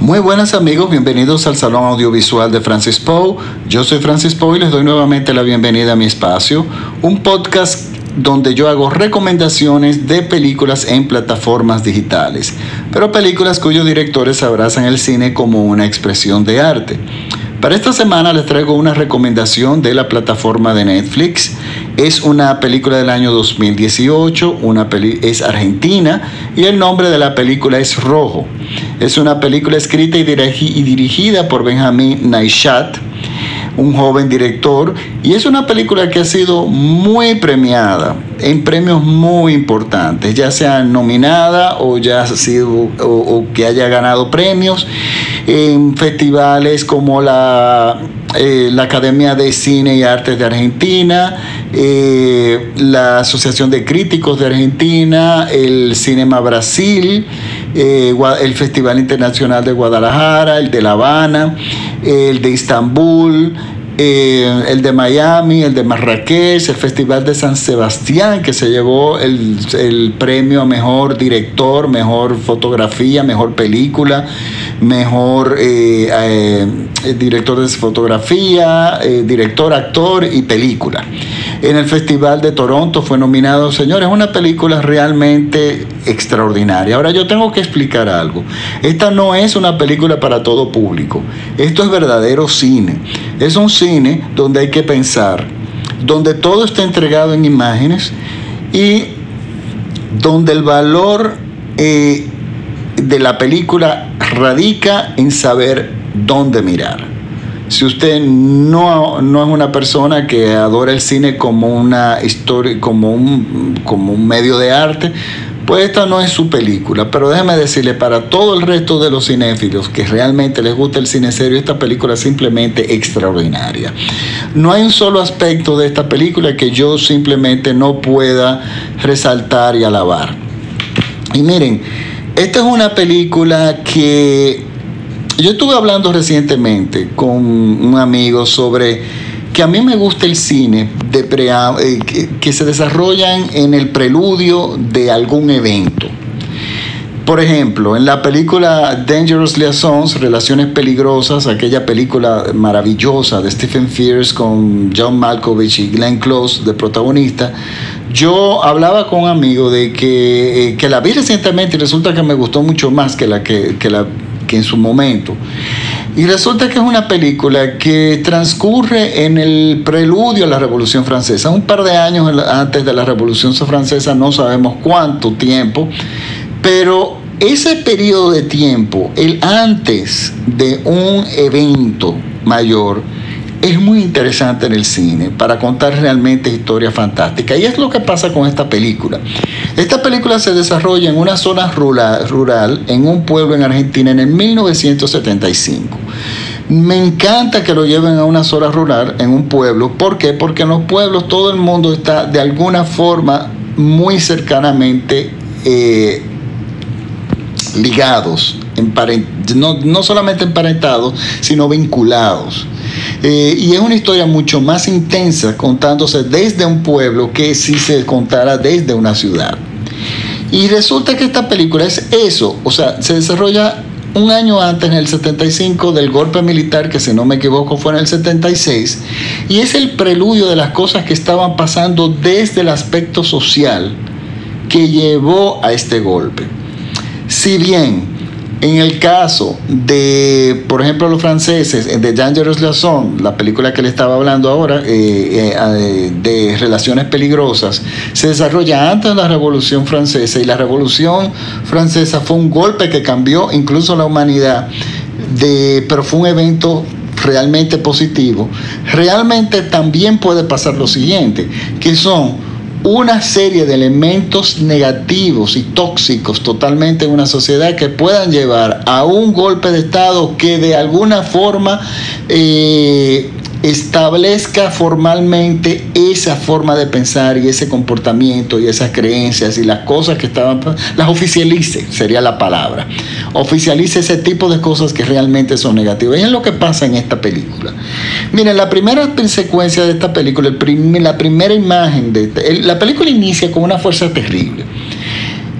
Muy buenas amigos, bienvenidos al Salón Audiovisual de Francis Poe. Yo soy Francis Poe y les doy nuevamente la bienvenida a mi espacio, un podcast donde yo hago recomendaciones de películas en plataformas digitales, pero películas cuyos directores abrazan el cine como una expresión de arte. Para esta semana les traigo una recomendación de la plataforma de Netflix. Es una película del año 2018, una peli es argentina y el nombre de la película es Rojo. Es una película escrita y, dirigida por Benjamin Naishat un joven director, y es una película que ha sido muy premiada en premios muy importantes, ya sea nominada o ya ha sido o, que haya ganado premios en festivales como la, eh, Academia de Cine y Artes de Argentina, eh, la Asociación de Críticos de Argentina, el Cinema Brasil, eh, el Festival Internacional de Guadalajara, el de La Habana, el de Istambul, eh, el de Miami, el de Marrakech, el Festival de San Sebastián, que se llevó el, el, premio a mejor director, mejor fotografía, mejor película, mejor eh, director de fotografía, director, actor y película. En el Festival de Toronto fue nominado, señores, una película realmente extraordinaria. Ahora yo tengo que explicar algo. Esta no es una película para todo público. Esto es verdadero cine. Es un cine donde hay que pensar, donde todo está entregado en imágenes y donde el valor eh, de la película radica en saber dónde mirar. Si usted no, no, es una persona que adora el cine como una historia, como un, como un medio de arte, pues esta no es su película, pero déjeme decirle, para todo el resto de los cinéfilos que realmente les gusta el cine serio, esta película es simplemente extraordinaria. No hay un solo aspecto de esta película que yo simplemente no pueda resaltar y alabar. Y miren, esta es una película que yo estuve hablando recientemente con un amigo sobre que a mí me gusta el cine eh, que, se desarrollan en el preludio de algún evento. Por ejemplo, en la película Dangerous Liaisons, Relaciones Peligrosas, aquella película maravillosa de Stephen Fierce con John Malkovich y Glenn Close de protagonista, yo hablaba con un amigo de que, eh, que la vi recientemente y resulta que me gustó mucho más que la que, que la que en su momento. Y resulta que es una película que transcurre en el preludio a la Revolución Francesa, un par de años antes de la Revolución Francesa, no sabemos cuánto tiempo, pero ese periodo de tiempo, el antes de un evento mayor, es muy interesante en el cine para contar realmente historias fantásticas. Y es lo que pasa con esta película. Esta película se desarrolla en una zona rural, en un pueblo en Argentina en el 1975. Me encanta que lo lleven a una zona rural en un pueblo. ¿Por qué? Porque en los pueblos todo el mundo está de alguna forma muy cercanamente eh, ligados, no, no solamente emparentados, sino vinculados. Eh, y es una historia mucho más intensa contándose desde un pueblo que si se contara desde una ciudad. Y resulta que esta película es eso, o sea, se desarrolla un año antes, en el 75, del golpe militar, que si no me equivoco fue en el 76, y es el preludio de las cosas que estaban pasando desde el aspecto social que llevó a este golpe. Si bien en el caso de, por ejemplo, los franceses, eh, de Dangerous Liaison, la película que le estaba hablando ahora, eh, eh, de relaciones peligrosas, se desarrolla antes de la Revolución Francesa y la Revolución Francesa fue un golpe que cambió incluso la humanidad, pero fue un evento realmente positivo. Realmente también puede pasar lo siguiente, que son una serie de elementos negativos y tóxicos totalmente en una sociedad que puedan llevar a un golpe de Estado que de alguna forma eh, establezca formalmente esa forma de pensar y ese comportamiento y esas creencias y las cosas que estaban, las oficialice, sería la palabra. Oficialice ese tipo de cosas que realmente son negativas. Y es lo que pasa en esta película. Miren, la primera secuencia de esta película, el la primera imagen de la película inicia con una fuerza terrible.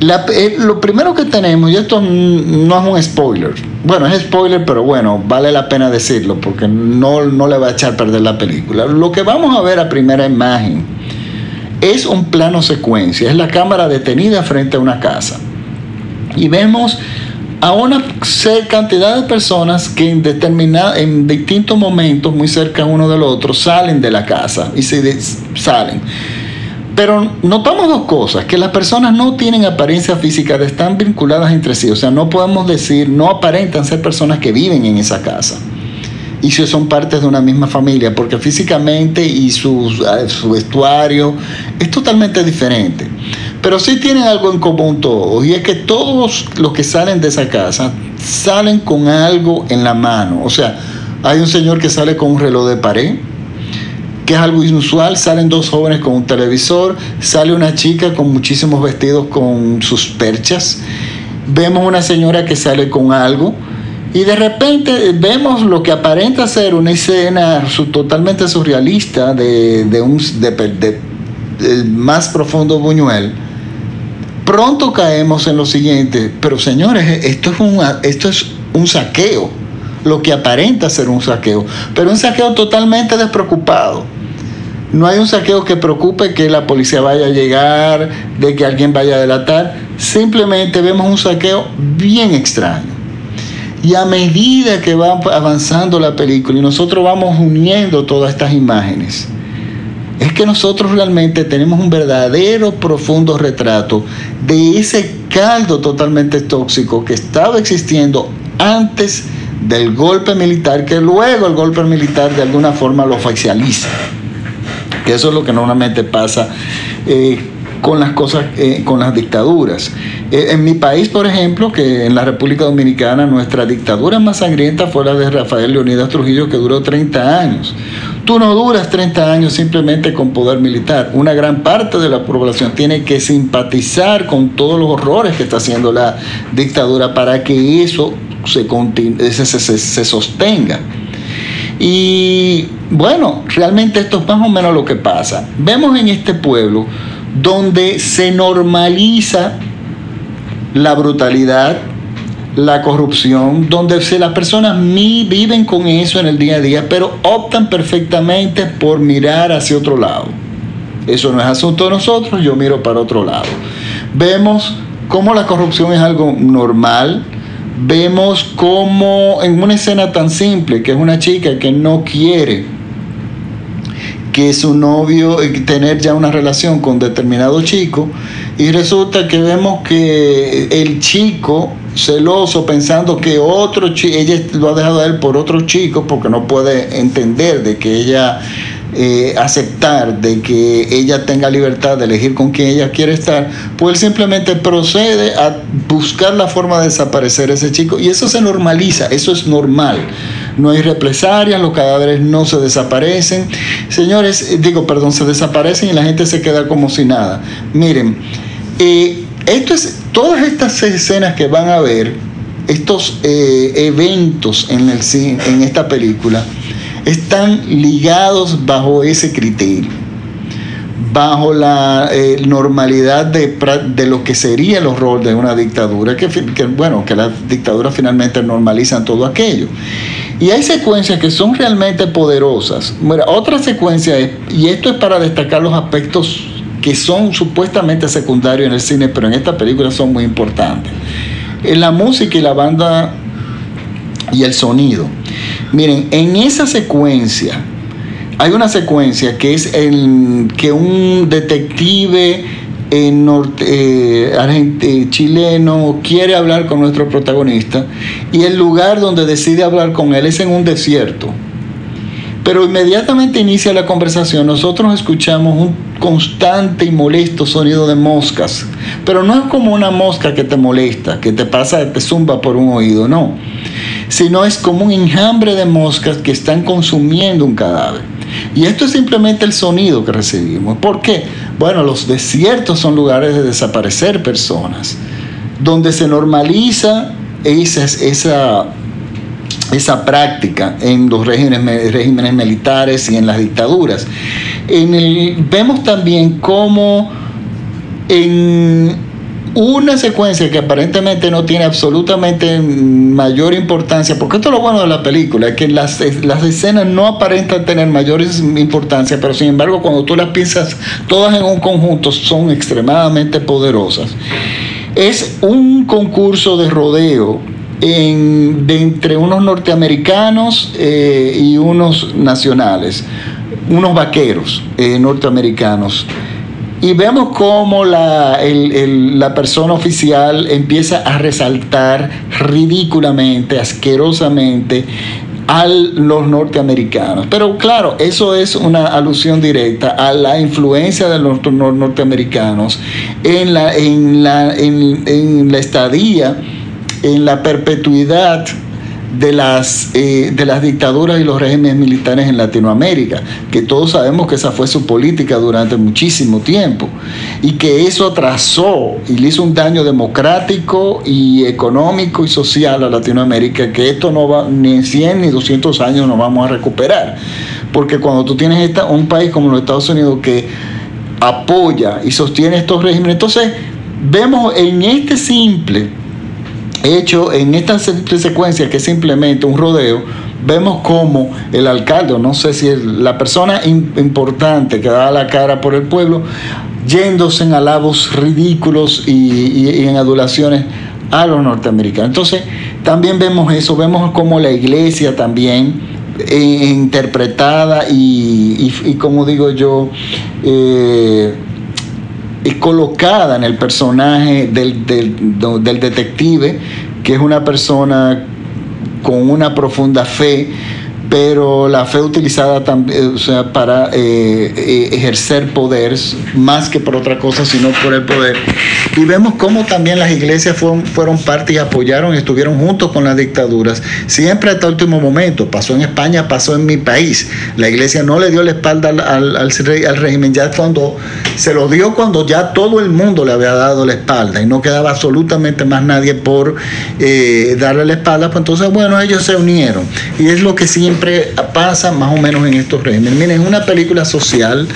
Eh, lo primero que tenemos, y esto no es un spoiler, bueno, es spoiler, pero bueno, vale la pena decirlo porque no, no le va a echar a perder la película. Lo que vamos a ver a primera imagen es un plano secuencia, es la cámara detenida frente a una casa. Y vemos a una cantidad de personas que en, en distintos momentos, muy cerca uno del otro, salen de la casa y se salen. Pero notamos dos cosas, que las personas no tienen apariencia física, están vinculadas entre sí, o sea, no podemos decir, no aparentan ser personas que viven en esa casa y si son partes de una misma familia, porque físicamente y su, su vestuario es totalmente diferente. Pero sí tienen algo en común todos, y es que todos los que salen de esa casa salen con algo en la mano. O sea, hay un señor que sale con un reloj de pared, que es algo inusual, salen dos jóvenes con un televisor, sale una chica con muchísimos vestidos con sus perchas, vemos una señora que sale con algo, y de repente vemos lo que aparenta ser una escena totalmente surrealista de, un más profundo Buñuel pronto caemos en lo siguiente, pero señores, esto es un, esto es un saqueo, lo que aparenta ser un saqueo, pero un saqueo totalmente despreocupado. No hay un saqueo que preocupe que la policía vaya a llegar, de que alguien vaya a delatar. Simplemente vemos un saqueo bien extraño. Y a medida que va avanzando la película y nosotros vamos uniendo todas estas imágenes, es que nosotros realmente tenemos un verdadero profundo retrato de ese caldo totalmente tóxico que estaba existiendo antes del golpe militar, que luego el golpe militar de alguna forma lo oficializa. Que eso es lo que normalmente pasa eh, con las cosas, eh, con las dictaduras. Eh, en mi país, por ejemplo, que en la República Dominicana, nuestra dictadura más sangrienta fue la de Rafael Leonidas Trujillo, que duró 30 años. Tú no duras 30 años simplemente con poder militar. Una gran parte de la población tiene que simpatizar con todos los horrores que está haciendo la dictadura para que eso se, se, se sostenga. Y bueno, realmente esto es más o menos lo que pasa. Vemos en este pueblo donde se normaliza la brutalidad, la corrupción, donde las personas viven con eso en el día a día, pero optan perfectamente por mirar hacia otro lado. Eso no es asunto de nosotros, yo miro para otro lado. Vemos cómo la corrupción es algo normal, vemos cómo en una escena tan simple, que es una chica que no quiere que su novio, eh, tener ya una relación con determinado chico, y resulta que vemos que el chico celoso pensando que otro chico, ella lo ha dejado a él por otro chico porque no puede entender de que ella eh, aceptar de que ella tenga libertad de elegir con quién ella quiere estar, pues él simplemente procede a buscar la forma de desaparecer ese chico y eso se normaliza, eso es normal. No hay represalias, los cadáveres no se desaparecen. Señores, eh, digo, perdón, se desaparecen y la gente se queda como si nada. Miren, eh, esto es, todas estas escenas que van a ver, estos eventos en, el, en esta película, están ligados bajo ese criterio, bajo la eh, normalidad de, lo que sería el horror de una dictadura, que, bueno, que las dictaduras finalmente normalizan todo aquello. Y hay secuencias que son realmente poderosas. otra secuencia es, y esto es para destacar los aspectos que son supuestamente secundarios en el cine, pero en esta película son muy importantes. En la música y la banda y el sonido. Miren, en esa secuencia, hay una secuencia que es el que un detective en norte, eh, chileno quiere hablar con nuestro protagonista y el lugar donde decide hablar con él es en un desierto. Pero inmediatamente inicia la conversación, nosotros escuchamos un constante y molesto sonido de moscas. Pero no es como una mosca que te molesta, que te pasa, te zumba por un oído, no sino es como un enjambre de moscas que están consumiendo un cadáver. Y esto es simplemente el sonido que recibimos. ¿Por qué? Bueno, los desiertos son lugares de desaparecer personas, donde se normaliza esa, esa, esa práctica en los regímenes, militares y en las dictaduras. Vemos también cómo en una secuencia que aparentemente no tiene absolutamente mayor importancia, porque esto es lo bueno de la película, es que las, las escenas no aparentan tener mayor importancia, pero sin embargo cuando tú las piensas todas en un conjunto son extremadamente poderosas. Es un concurso de rodeo en, de entre unos norteamericanos eh, y unos nacionales, unos vaqueros eh, norteamericanos. Y vemos cómo la, la persona oficial empieza a resaltar ridículamente, asquerosamente, a los norteamericanos. Pero claro, eso es una alusión directa a la influencia de los norteamericanos en la, en la, en la estadía en la perpetuidad de las, eh, de las dictaduras y los regímenes militares en Latinoamérica, que todos sabemos que esa fue su política durante muchísimo tiempo y que eso atrasó y le hizo un daño democrático y económico y social a Latinoamérica que esto no va ni en 100 ni 200 años no vamos a recuperar. Porque cuando tú tienes esta, un país como los Estados Unidos que apoya y sostiene estos regímenes, entonces vemos en este simple hecho en esta secuencia que es simplemente un rodeo, vemos como el alcalde, no sé si es la persona importante que da la cara por el pueblo, yéndose en alabos ridículos y, en adulaciones a los norteamericanos. Entonces, también vemos eso, vemos como la iglesia también eh, interpretada y, como digo yo, eh, es colocada en el personaje del, del, detective, que es una persona con una profunda fe pero la fe utilizada también, o sea, para eh, eh, ejercer poder, más que por otra cosa, sino por el poder. Y vemos cómo también las iglesias fueron, fueron parte y apoyaron, estuvieron juntos con las dictaduras, siempre hasta el último momento. Pasó en España, pasó en mi país. La iglesia no le dio la espalda al, al, régimen, ya cuando se lo dio cuando ya todo el mundo le había dado la espalda y no quedaba absolutamente más nadie por eh, darle la espalda, pues entonces, bueno, ellos se unieron. Y es lo que siempre pasa más o menos en estos regímenes. Miren, es una película social,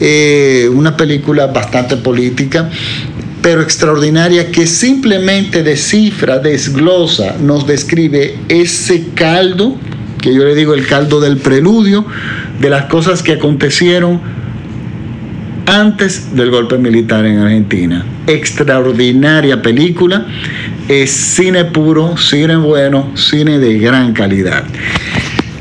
eh, una película bastante política, pero extraordinaria que simplemente descifra, desglosa, nos describe ese caldo, que yo le digo el caldo del preludio, de las cosas que acontecieron antes del golpe militar en Argentina. Extraordinaria película, es cine puro, cine bueno, cine de gran calidad.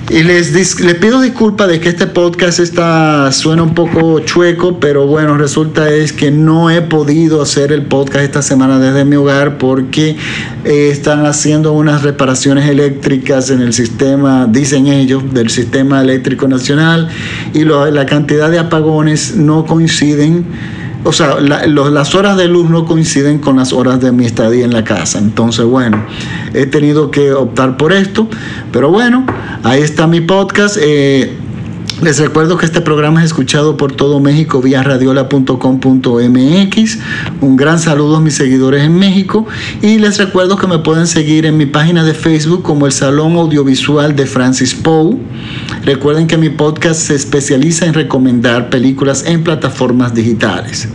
Y les, les pido disculpas de que este podcast está, suena un poco chueco, pero bueno, resulta es que no he podido hacer el podcast esta semana desde mi hogar porque eh, están haciendo unas reparaciones eléctricas en el sistema, dicen ellos, del sistema eléctrico nacional y la cantidad de apagones no coinciden o sea, las horas de luz no coinciden con las horas de mi estadía en la casa. Entonces, bueno, he tenido que optar por esto. Pero bueno, ahí está mi podcast. Eh, les recuerdo que este programa es escuchado por todo México vía radiola.com.mx. Un gran saludo a mis seguidores en México y les recuerdo que me pueden seguir en mi página de Facebook como el Salón Audiovisual de Francis Poe. Recuerden que mi podcast se especializa en recomendar películas en plataformas digitales.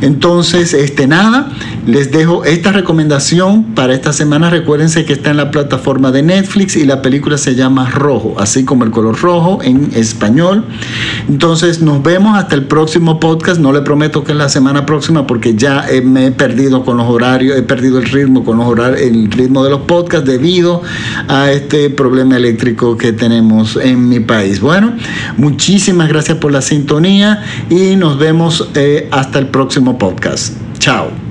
Entonces, este nada, les dejo esta recomendación para esta semana. Recuérdense que está en la plataforma de Netflix y la película se llama Rojo, así como el color rojo en Entonces, nos vemos hasta el próximo podcast. No le prometo que es la semana próxima porque ya me he perdido con los horarios, he perdido el ritmo con los horarios, el ritmo de los podcasts debido a este problema eléctrico que tenemos en mi país. Bueno, muchísimas gracias por la sintonía y nos vemos eh, hasta el próximo podcast. Chao.